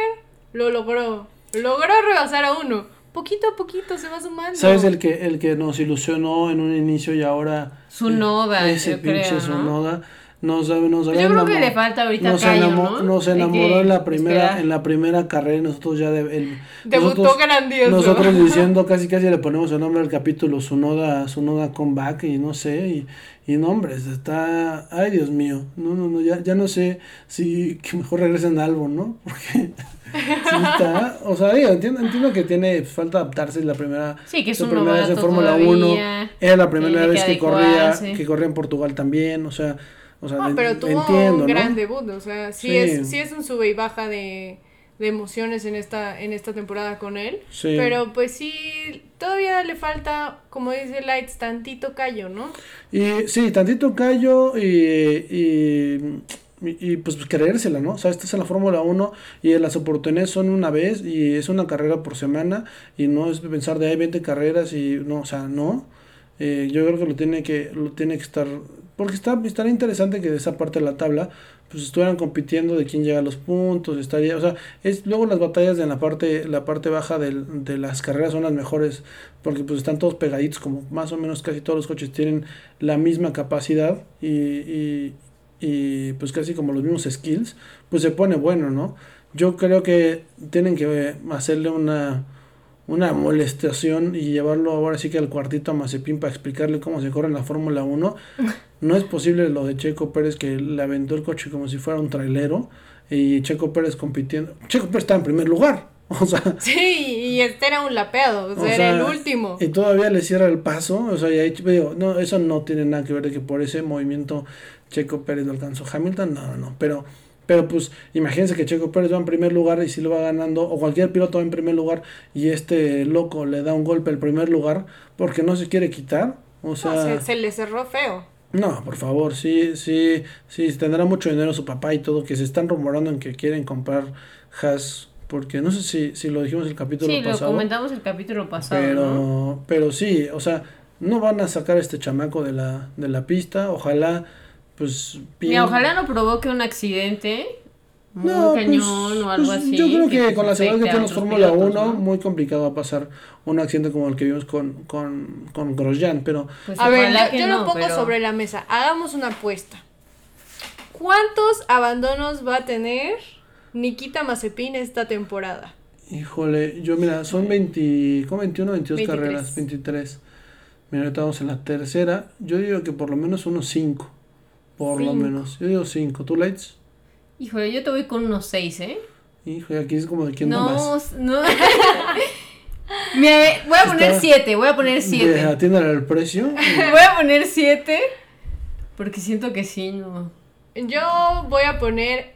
lo logró. Logró rebasar a uno. Poquito a poquito se va sumando. ¿Sabes el que, el que nos ilusionó en un inicio y ahora... Su noda, Ese pinche creo, su ¿no? noda. Nos, nos Pues yo creo que le falta ahorita nos, callo, enamo- ¿no? nos enamoró en la primera esperar. en la primera carrera y nosotros ya de, el- Debutó nosotros, grandioso. nosotros diciendo casi casi le ponemos el nombre al capítulo su noda su noda comeback y no sé y, y no hombre está ay Dios mío no no no ya, ya no sé si que mejor regresen al álbum no porque sí está o sea digo, entiendo entiendo que tiene falta adaptarse en la primera Sí, que es su un primera vez en Fórmula 1 todavía, era la primera vez que corría que corría en Portugal también o sea o sea No, pero tuvo entiendo un gran ¿no? debut, o sea, sí, Sí. es sí es un sube y baja de, de emociones en esta en esta temporada con él, Sí. pero pues sí todavía le falta, como dice Lights, tantito callo, ¿no? Y sí, tantito callo y, y, y, y, pues creérsela, ¿no? O sea, esta es la Fórmula 1 y las oportunidades son una vez y es una carrera por semana y no es pensar de hay 20 carreras y no, o sea, no. Eh, yo creo que lo tiene que lo tiene que estar porque está estaría interesante que de esa parte de la tabla pues estuvieran compitiendo de quién llega a los puntos, estaría, o sea, es luego las batallas de la parte la parte baja del, de las carreras son las mejores porque pues están todos pegaditos como más o menos casi todos los coches tienen la misma capacidad y, y pues casi como los mismos skills, pues se pone bueno, ¿no? Yo creo que tienen que hacerle una una molestación y llevarlo ahora sí que al cuartito a Mazepin para explicarle cómo se corre en la Fórmula 1. No es posible lo de Checo Pérez que le aventó el coche como si fuera un trailero y Checo Pérez compitiendo. Checo Pérez está en primer lugar. O sea, Sí, y este era un lapeado, o sea, O era sea, el último. y todavía le cierra el paso. O sea, y ahí digo, no, eso no tiene nada que ver de que por ese movimiento Checo Pérez lo alcanzó Hamilton. No, no, no. Pero, pero pues imagínense que Checo Pérez va en primer lugar y si lo va ganando, o cualquier piloto va en primer lugar y este loco le da un golpe al primer lugar porque no se quiere quitar. O No, sea, se, se le cerró feo. no, por favor, sí, sí, sí, tendrá mucho dinero su papá y todo, que se están rumorando en que quieren comprar Haas, porque no sé si, si lo dijimos el capítulo Sí, lo pasado. comentamos el capítulo pasado, Pero, ¿no? pero sí, o sea, no van a sacar a este chamaco de la, de la pista. Ojalá, pues. Mira, bien- ojalá no provoque un accidente No, pues, cañón o algo pues, así. Yo creo que, con la seguridad que tenemos Fórmula pilotos, 1, ¿no? muy complicado va a pasar un accidente como el que vimos con, con, con Grosjean. Pero Pues A ver, yo, que yo no, lo pongo pero- sobre la mesa. Hagamos una apuesta. ¿Cuántos abandonos va a tener Nikita Mazepin esta temporada? Híjole, yo mira, son 20, ¿cómo 21, 22 23. carreras, 23. Mira, ahorita vamos en la tercera. Yo digo que por lo menos unos 5. Por lo menos. Yo digo 5. ¿Tú, Lights? Híjole, yo te voy con unos seis, ¿eh? Híjole, aquí es como de quién No, más. no. Mira, ve, voy a poner Está- siete, voy a poner De- siete. Atiéndale al precio. Voy a poner siete. Porque siento que sí, no. Yo voy a poner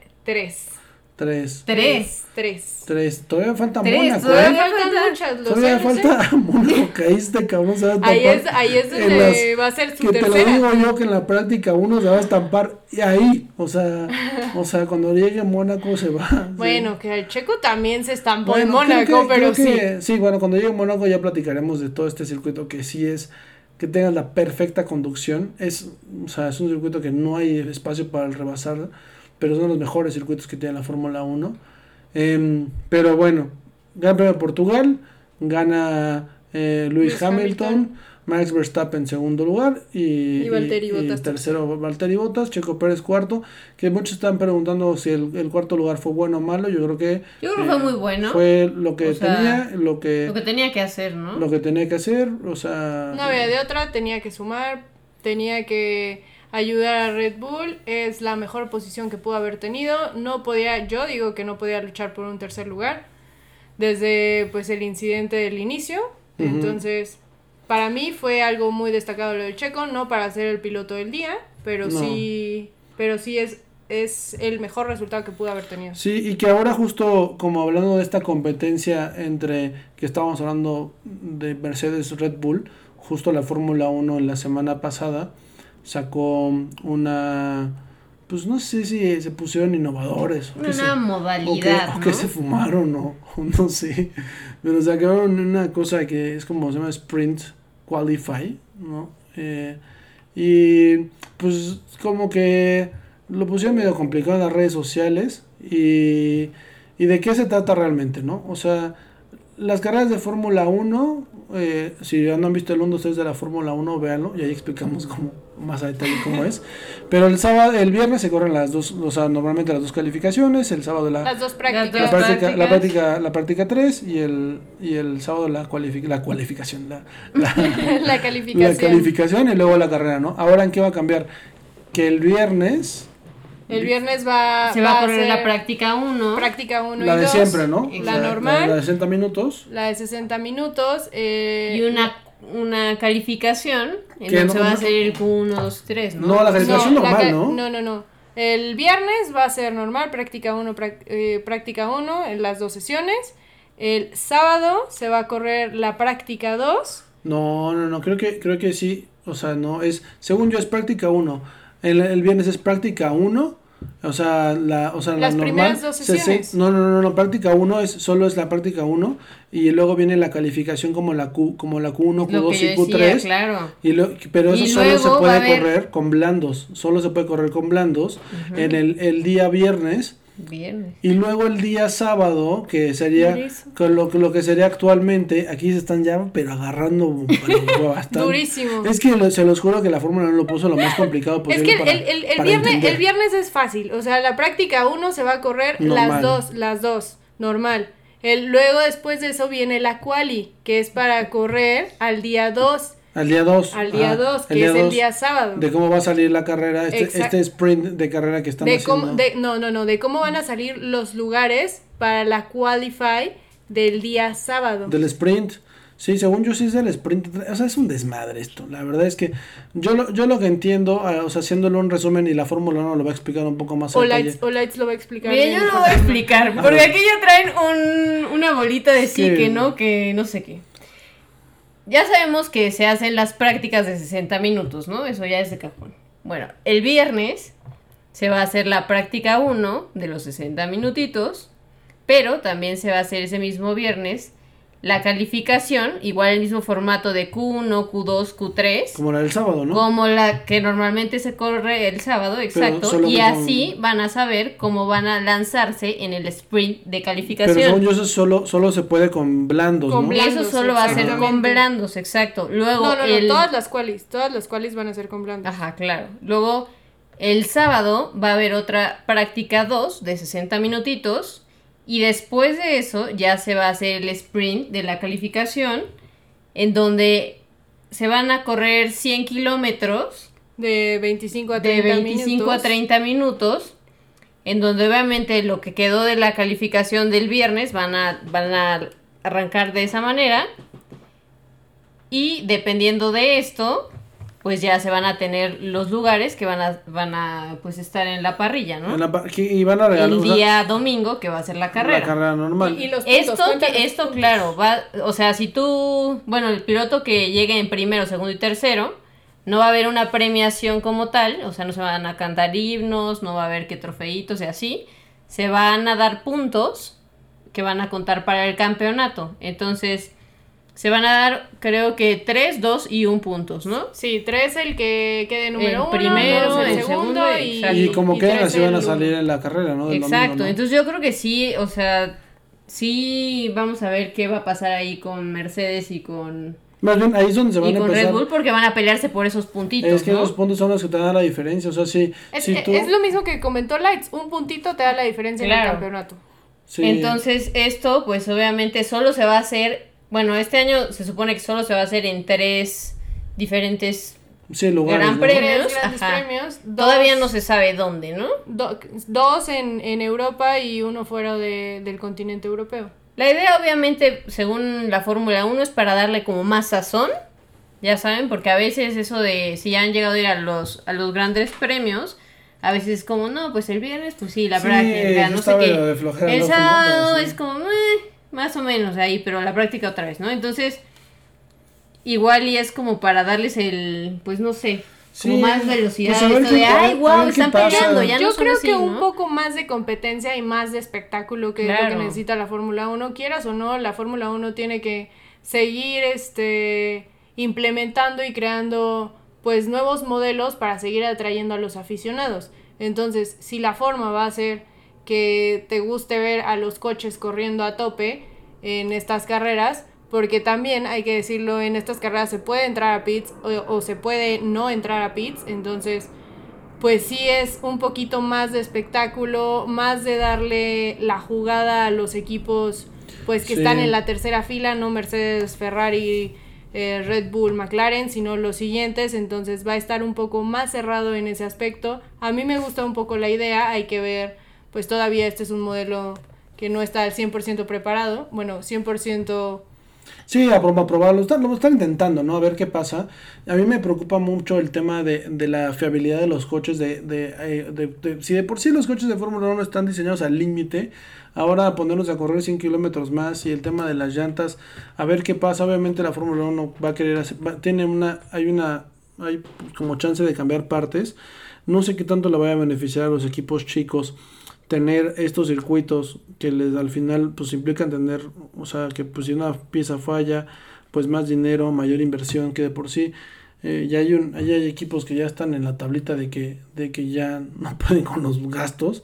tres. 3. Tres. Tres. 3. Todavía falta Tres, Mónaco, todavía ¿eh? Faltan falta- muchas, lo Todavía sé, lo sé. falta Mónaco, este cabrón se va a estampar. Ahí es, ahí es donde las- va a ser su Que te lo tercera. digo yo que en la práctica uno se va a estampar y ahí, o sea, o sea, cuando llegue a Mónaco se va. sí. Bueno, que el checo también se estampó Bueno, en Mónaco, que- pero sí. que- sí, bueno, cuando llegue a Mónaco ya platicaremos de todo este circuito que sí es que tengas la perfecta conducción. Es, o sea, es un circuito que no hay espacio para el rebasar, pero de los mejores circuitos que tiene la Fórmula 1. Em, pero bueno, Gran Premio de Portugal, gana eh, Lewis Lewis Hamilton, Hamilton. Max Verstappen en segundo lugar y, Y Valtteri Bottas tercero Valtteri Bottas, Checo Pérez cuarto, que muchos están preguntando si el, el cuarto lugar fue bueno o malo, yo creo que Yo creo que fue muy bueno. fue lo que O sea, tenía, lo que, Lo que tenía que hacer, ¿no? lo que tenía que hacer, o sea... No había de otra, tenía que sumar, tenía que ayudar a Red Bull, es la mejor posición que pudo haber tenido, no podía, yo digo que no podía luchar por un tercer lugar desde pues el incidente del inicio, entonces para mí fue algo muy destacado lo del Checo, no para ser el piloto del día, pero No. sí, pero sí es es el mejor resultado que pudo haber tenido. Sí, y que ahora justo como hablando de esta competencia entre que estábamos hablando de Mercedes Red Bull, justo la Fórmula 1 en la semana pasada sacó una pues no sé si se pusieron innovadores o Una que se- nueva o que, modalidad, o ¿no? que se fumaron o o no sé, pero sacaron una cosa que es como se llama Sprint Qualify, ¿no? Eh, y pues como que lo pusieron medio complicado en las redes sociales y, y de qué se trata realmente, ¿no? O sea, las carreras de Fórmula 1, eh, si ya no han visto el 1, 2, 3 de la Fórmula 1, véanlo, y ahí explicamos cómo, más a detalle cómo es. Pero el sábado, el viernes se corren las dos, o sea, normalmente las dos calificaciones, el sábado la, Las dos prácticas. la práctica, la práctica, la práctica 3 y el, y el sábado la, cualific la cualificación, la, la, la la calificación. calificación y luego la carrera, ¿no? Ahora, ¿en qué va a cambiar? Que el viernes, El viernes va, Se va a correr la práctica 1. práctica 1 la y de 2. siempre, ¿no? La O sea, normal. La de 60 minutos. La de 60 minutos. eh, Y una, una calificación en donde no- se va a no- hacer el Q1, 2, 3, ¿no? No, la calificación la normal, ca- ¿no? No, no, no. El viernes va a ser normal, práctica 1, práctica 1 en las dos sesiones. El sábado se va a correr la práctica 2. No, no, no, creo que, creo que sí. O sea, no, es, según yo es práctica 1. El, el viernes es práctica 1. O sea, la, o sea, la Las normal. primeras dos se- se- sesiones. no, no, no, no, práctica 1 es, solo es la práctica 1. Y luego viene la calificación como la Q, como la Q1, Es lo Q2 que yo y decía, Q3. claro. Y lo, pero eso Y solo se puede a haber- correr con blandos. Solo se puede correr con blandos en el, el día viernes. Viernes. Y luego el día sábado, que sería con lo, lo que sería actualmente, aquí se están ya, pero agarrando bastante. Durísimo. Es que lo- se los juro que la Fórmula no lo puso lo más complicado Es posible. que para- el, el, el para viernes, el viernes es fácil. O sea, la práctica 1 se va a correr Normal. las dos, las dos, normal. El, luego después de eso viene la quali, que es para correr al día 2, Al día 2. al día 2, que es el día sábado. De cómo va a salir la carrera, este, este sprint de carrera que están de haciendo. cómo, de, no, no, no, de cómo van a salir los lugares para la qualify del día sábado. Del sprint. Sí, según yo sí es del sprint. O sea, es un desmadre esto. La verdad es que yo lo, yo lo que entiendo, ah, o sea, haciéndolo un resumen y la Fórmula 1 lo va a explicar un poco más O. Lights, o Lights lo va a explicar. Mira, yo lo voy a explicar, porque aquí ya traen un, una bolita de Sí. que no, que no sé qué. Ya sabemos que se hacen las prácticas de 60 minutos, ¿no? Eso ya es de cajón. Bueno, el viernes se va a hacer la práctica 1 de los 60 minutitos, pero también se va a hacer ese mismo viernes la calificación, igual el mismo formato de Q1, Q2, Q3. Como la del sábado, ¿no? Como la que normalmente se corre el sábado, exacto. Y así van a saber cómo van a lanzarse en el sprint de Pero calificación. según yo eso solo, solo se puede con blandos, Con eso solo va a ser con blandos, exacto. Luego No, no, no, el... todas las qualis, todas las qualis van a ser con blandos. Ajá, claro. Luego el sábado va a haber otra práctica 2 de 60 minutitos. Y después de eso ya se va a hacer el sprint de la calificación. En donde se van a correr 100 kilómetros. De 25 a de 30 25 a minutos. 30 minutos, en donde obviamente lo que quedó de la calificación del viernes van a, van a arrancar de esa manera. Y dependiendo de esto, pues ya se van a tener los lugares que van a, van a pues estar en la parrilla, ¿no? En la y van a regalar El o sea, día domingo que va a ser la carrera. la carrera normal. Y, y los puntos, Esto, que, esto claro, va, o sea, si tú, bueno, el piloto que llegue en primero, segundo y tercero, no va a haber una premiación como tal, o sea, no se van a cantar himnos, no va a haber que trofeitos y así, se van a dar puntos que van a contar para el campeonato. Entonces, se van a dar, creo que tres, dos y un puntos, ¿no? Sí, tres el que quede número El uno, primero, dos el, el segundo segundo, y, y como quedan tres así van a el salir en la carrera, ¿no? Del Exacto, domingo, ¿no? entonces yo creo que sí, o sea, sí vamos a ver qué va a pasar ahí con Mercedes y con Más bien ahí es donde se van y a con empezar. Red Bull porque van a pelearse por esos puntitos, es que ¿no? los puntos son los que te dan la diferencia, o sea, si, Es, si es- tú... es lo mismo que comentó Lights, un puntito te da la diferencia en Claro. el campeonato. sí, Entonces, esto, pues obviamente solo se va a hacer, bueno, este año se supone que solo se va a hacer en tres diferentes, sí, lugares, Gran ¿no? Premio. Tres Premios, grandes ajá. premios. dos- todavía no se sabe dónde, ¿no? do- dos en, en Europa y uno fuera de- del continente europeo. La idea, obviamente, según la Fórmula 1, es para darle como más sazón. Ya saben, porque a veces eso de si ya han llegado a ir a los, a los grandes premios, a veces es como, no, pues el viernes, pues sí, la Sí, práctica, no sé qué. El sábado es como, eh, más o menos ahí, pero la práctica otra vez, ¿no? Entonces, igual y es como para darles el, pues no sé, como Sí, más velocidad. pues a ver esto qué- de, ay, a wow, están pasa". peleando, ya Yo no creo así, que un poco más de competencia y más de espectáculo que es lo que necesita la Fórmula 1. Quieras o no, la Fórmula 1 tiene que seguir este implementando y creando pues nuevos modelos para seguir atrayendo a los aficionados. Entonces, si la forma va a ser que te guste ver a los coches corriendo a tope, en estas carreras, porque también hay que decirlo, en estas carreras se puede entrar a pits o, o se puede no entrar a pits, entonces pues sí es un poquito más de espectáculo, más de darle la jugada a los equipos pues que Sí. están en la tercera fila, no Mercedes, Ferrari, eh, Red Bull, McLaren, sino los siguientes, entonces va a estar un poco más cerrado en ese aspecto. A mí me gusta un poco la idea, hay que ver, pues todavía este es un modelo que no está al 100% preparado, bueno, 100% Sí, a, pro- a probarlo, están, lo están intentando, ¿no? A ver qué pasa. A mí me preocupa mucho el tema de, de la fiabilidad de los coches, de, de, eh, de- si de por sí los coches de Fórmula 1 están diseñados al límite, ahora ponerlos a correr 100 kilómetros más y el tema de las llantas, a ver qué pasa. Obviamente la Fórmula 1 va a querer hacer, va- tiene una, hay una, hay como chance de cambiar partes. No sé qué tanto le vaya a beneficiar a los equipos chicos tener estos circuitos que les al final pues implican tener, o sea, que pues si una pieza falla, pues más dinero, mayor inversión que de por sí. eh, ya hay un, ya hay equipos que ya están en la tablita de que, de que ya no pueden con los gastos.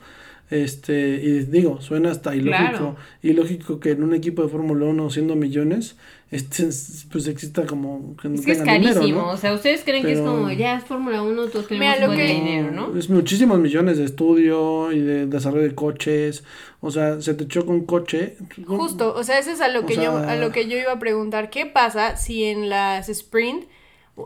Este, y digo, suena hasta ilógico, Claro. ilógico que en un equipo de Fórmula 1 siendo millones, este pues exista como que no Es que es dinero, carísimo. ¿no? O sea, ustedes creen que es como, ya es Fórmula 1, todos Mira, lo que- dinero, ¿no? Es muchísimos millones de estudio y de desarrollo de coches. O sea, se te choca un coche. Justo, o sea, eso es a lo O que yo sea- a lo que yo iba a preguntar, ¿qué pasa si en las sprint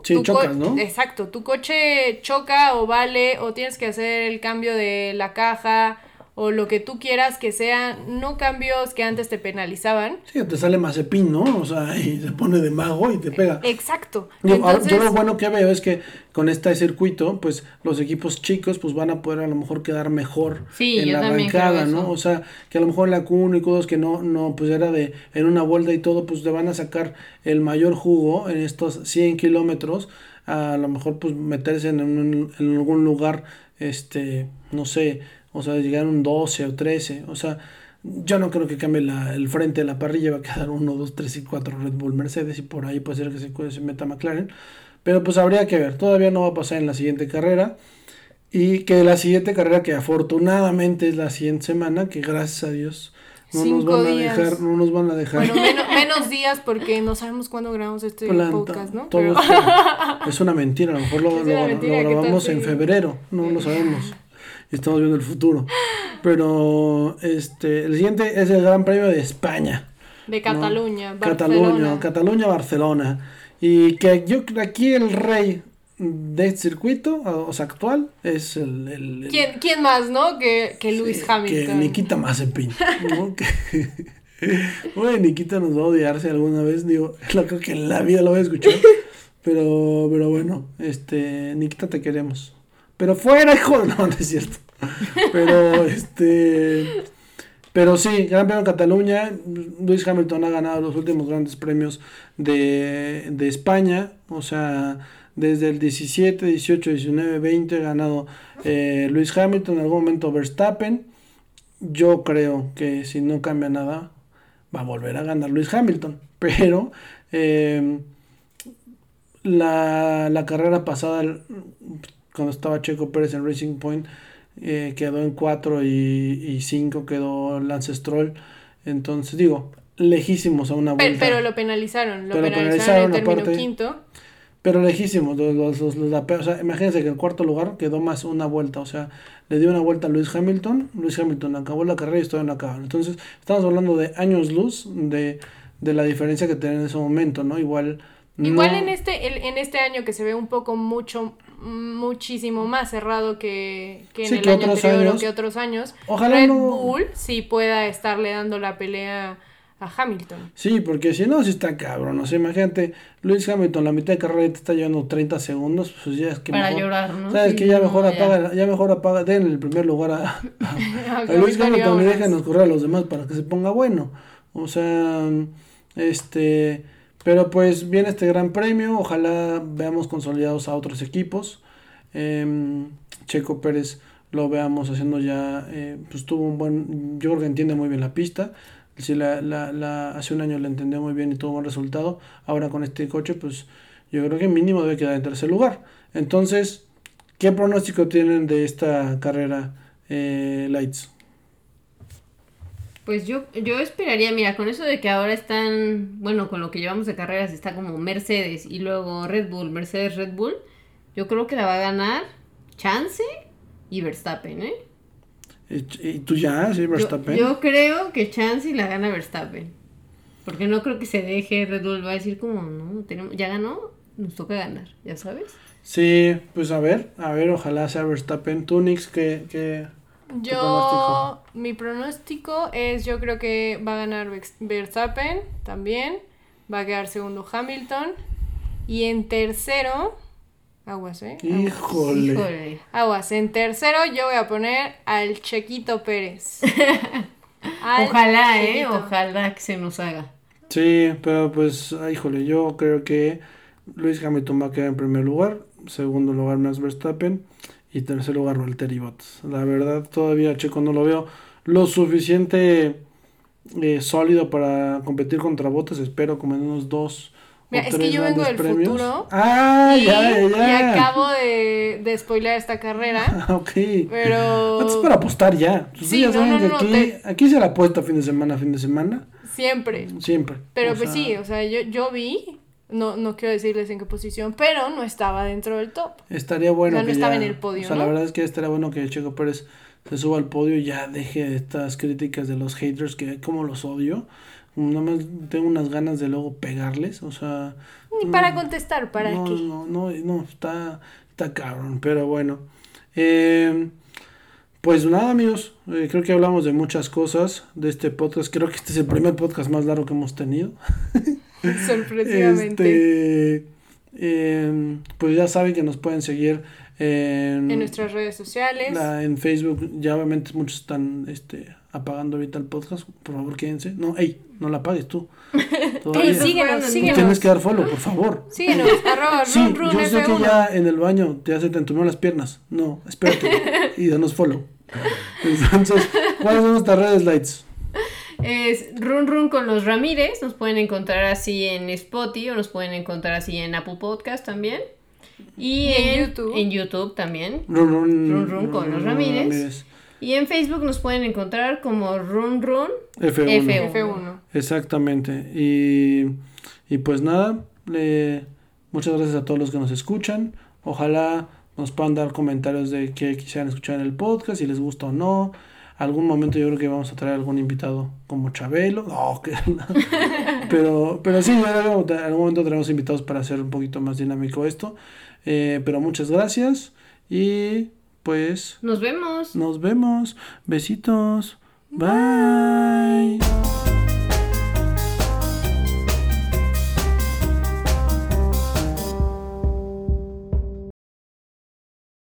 Sí, tu chocas, ¿no? Exacto, tu coche choca o vale o tienes que hacer el cambio de la caja o lo que tú quieras que sean no cambios que antes te penalizaban. Sí, te sale Mazepin, ¿no? O sea, y se pone de mago y te pega. Exacto. Yo, Entonces, yo lo bueno que veo es que con este circuito, pues los equipos chicos pues van a poder a lo mejor quedar mejor Sí, en la arrancada, ¿no? O sea, que a lo mejor la Q1 y Q2 que no, no, pues era de en una vuelta y todo, pues le van a sacar el mayor jugo en estos 100 kilómetros, a lo mejor pues meterse en, un- en algún lugar, este, no sé, o sea, llegar a un 12 o 13, o sea, yo no creo que cambie la, el frente de la parrilla, va a quedar 1, 2, 3 y 4 Red Bull Mercedes y por ahí puede ser que se, se meta McLaren. Pero pues habría que ver, todavía no va a pasar en la siguiente carrera. Y que la siguiente carrera, que afortunadamente es la siguiente semana, que gracias a Dios no nos van a dejar, no nos van a dejar bueno, menos, menos días porque no sabemos cuándo grabamos este planta. podcast, ¿no? Todo Pero- esto es una mentira, a lo mejor lo, lo- lo mentira, ¿qué tal grabamos en febrero, no lo sabemos. Y estamos viendo el futuro. Pero este el siguiente es el Gran Premio de España. de Cataluña, Cataluña, Barcelona. Cataluña, Barcelona. Y que yo creo que aquí el rey de este circuito, o sea, actual, es el... el- el- ¿Quién, quién más, no? Que, que Luis que Hamilton. Nikita Mazepin. ¿no? Que- Bueno, Nikita nos va a odiar si alguna vez, digo, lo creo que en la vida lo voy a escuchar. Pero, pero bueno, este, Nikita te queremos. Pero fuera, hijo no, no es cierto. Pero, este, pero sí, Gran Premio de Cataluña, Luis Hamilton ha ganado los últimos grandes premios de, de España, o sea, desde el 17, 18, 19, 20 ha ganado eh, Luis Hamilton, en algún momento Verstappen. Yo creo que si no cambia nada, va a volver a ganar Luis Hamilton. Pero eh, la, la carrera pasada, cuando estaba Checo Pérez en Racing Point, eh, quedó en 4 y 5 quedó Lance Stroll. Entonces, digo, lejísimos a una vuelta. Pero, lo penalizaron, lo Pero penalizaron, penalizaron, aparte. quinto. Pero lejísimos, los, los, los, los o sea, imagínense que el cuarto lugar quedó más una vuelta, o sea, le dio una vuelta a Luis Hamilton, Luis Hamilton acabó la carrera y todavía no acaban. Entonces, estamos hablando de años luz de, de la diferencia que tienen en ese momento, ¿no? Igual... Igual no- en este el- en este año que se ve un poco mucho muchísimo más cerrado que, que en Sí, el que año otros anterior o años. que otros años, Ojalá Red no- Bull sí pueda estarle dando la pelea a Hamilton. Sí, porque si no, sí está cabrón, o sea, imagínate, Luis Hamilton, la mitad de carrera te está llevando 30 segundos, pues ya es que Para mejor- llorar, ¿no? ¿Sabes Sí, que ya mejor apaga, ya mejor apaga, den el primer lugar a, a, a Luis Hamilton y déjenos correr a los demás para que se ponga bueno. O sea, este, pero pues viene este gran premio, ojalá veamos consolidados a otros equipos. Em, Checo Pérez lo veamos haciendo ya, eh, pues tuvo un buen, yo creo que entiende muy bien la pista. Si la, la, la, hace un año la entendió muy bien y tuvo buen resultado, ahora con este coche, pues yo creo que mínimo debe quedar en tercer lugar. Entonces, ¿qué pronóstico tienen de esta carrera, eh, Lights? Pues yo, yo esperaría, mira, con eso de que ahora están, bueno, con lo que llevamos de carreras está como Mercedes y luego Red Bull, Mercedes, Red Bull, yo creo que la va a ganar Chance y Verstappen, ¿eh? ¿Y, tú ya, sí, Verstappen? yo creo que Chance y la gana Verstappen. Porque no creo que se deje Red Bull, va a decir como, no, tenemos, ya ganó, nos toca ganar, ya sabes. Sí, pues a ver, a ver, ojalá sea Verstappen. Tú, Nix, que... que... Yo, pronóstico? mi pronóstico es, yo creo que va a ganar Verstappen también, va a quedar segundo Hamilton y en tercero, aguas, ¿eh? Aguas. Híjole. Híjole. Aguas, en tercero yo voy a poner al Chequito Pérez. Al Ojalá, ¿eh? Ojalá que se nos haga. Sí, pero pues, híjole, yo creo que Luis Hamilton va a quedar en primer lugar, segundo lugar Max Verstappen y tercer lugar Valtteri Bottas. La verdad, todavía Checo no lo veo lo suficiente eh, sólido para competir contra Bottas, espero como en unos dos Mira, es que yo vengo del premios. futuro Ah, y, ya, y ya. acabo de, de spoilear esta carrera, Ah, ok. pero es para apostar ya. Ustedes Sí, ya no, no, no, aquí, te- aquí se la apuesta fin de semana, fin de semana. siempre. Siempre. Pero O pues sea, sí, o sea, yo, yo vi, no, no quiero decirles en qué posición, pero no estaba dentro del top. Estaría bueno. O sea, no que estaba ya- en el podio, O sea, la verdad es que estaría bueno que Checo Pérez se suba al podio y ya deje estas críticas de los haters que como los odio. Nada más tengo unas ganas de luego pegarles. O sea. Ni para contestar, ¿para no, qué? No, no, no, está, está cabrón. Pero bueno. Eh, pues nada, amigos. eh, creo que hablamos de muchas cosas de este podcast. Creo que este es el primer podcast más largo que hemos tenido. Sorpresivamente. Este, em, pues ya saben que nos pueden seguir en, En nuestras redes sociales. la- en Facebook. Ya obviamente muchos están este, apagando ahorita el podcast. Por favor, quédense. No, ey, no la apagues tú. Todavía. Síguenos, Nos síguenos. Tienes que dar follow, por favor. Síguenos, arroba Sí, run, run, yo sé que F1. ya en el baño te hace te las piernas. No, espérate y danos follow. Entonces, ¿cuáles son nuestras redes, Lights? Es Run Run con los Ramírez. Nos pueden encontrar así en Spotify o nos pueden encontrar así en Apple Podcast también. Y, Y en en, YouTube. en YouTube también. Run, run, Run, run con los Ramírez. Y en Facebook nos pueden encontrar como Run Run F1. F1. F1. Exactamente. Y, y pues nada, le- muchas gracias a todos los que nos escuchan. Ojalá nos puedan dar comentarios de qué quisieran escuchar en el podcast, si les gusta o no. Algún momento yo creo que vamos a traer algún invitado como Chabelo. No, que- pero, pero sí, en algún algún momento tenemos invitados para hacer un poquito más dinámico esto. Eh, pero muchas gracias y pues Nos vemos. nos vemos. Besitos. Bye.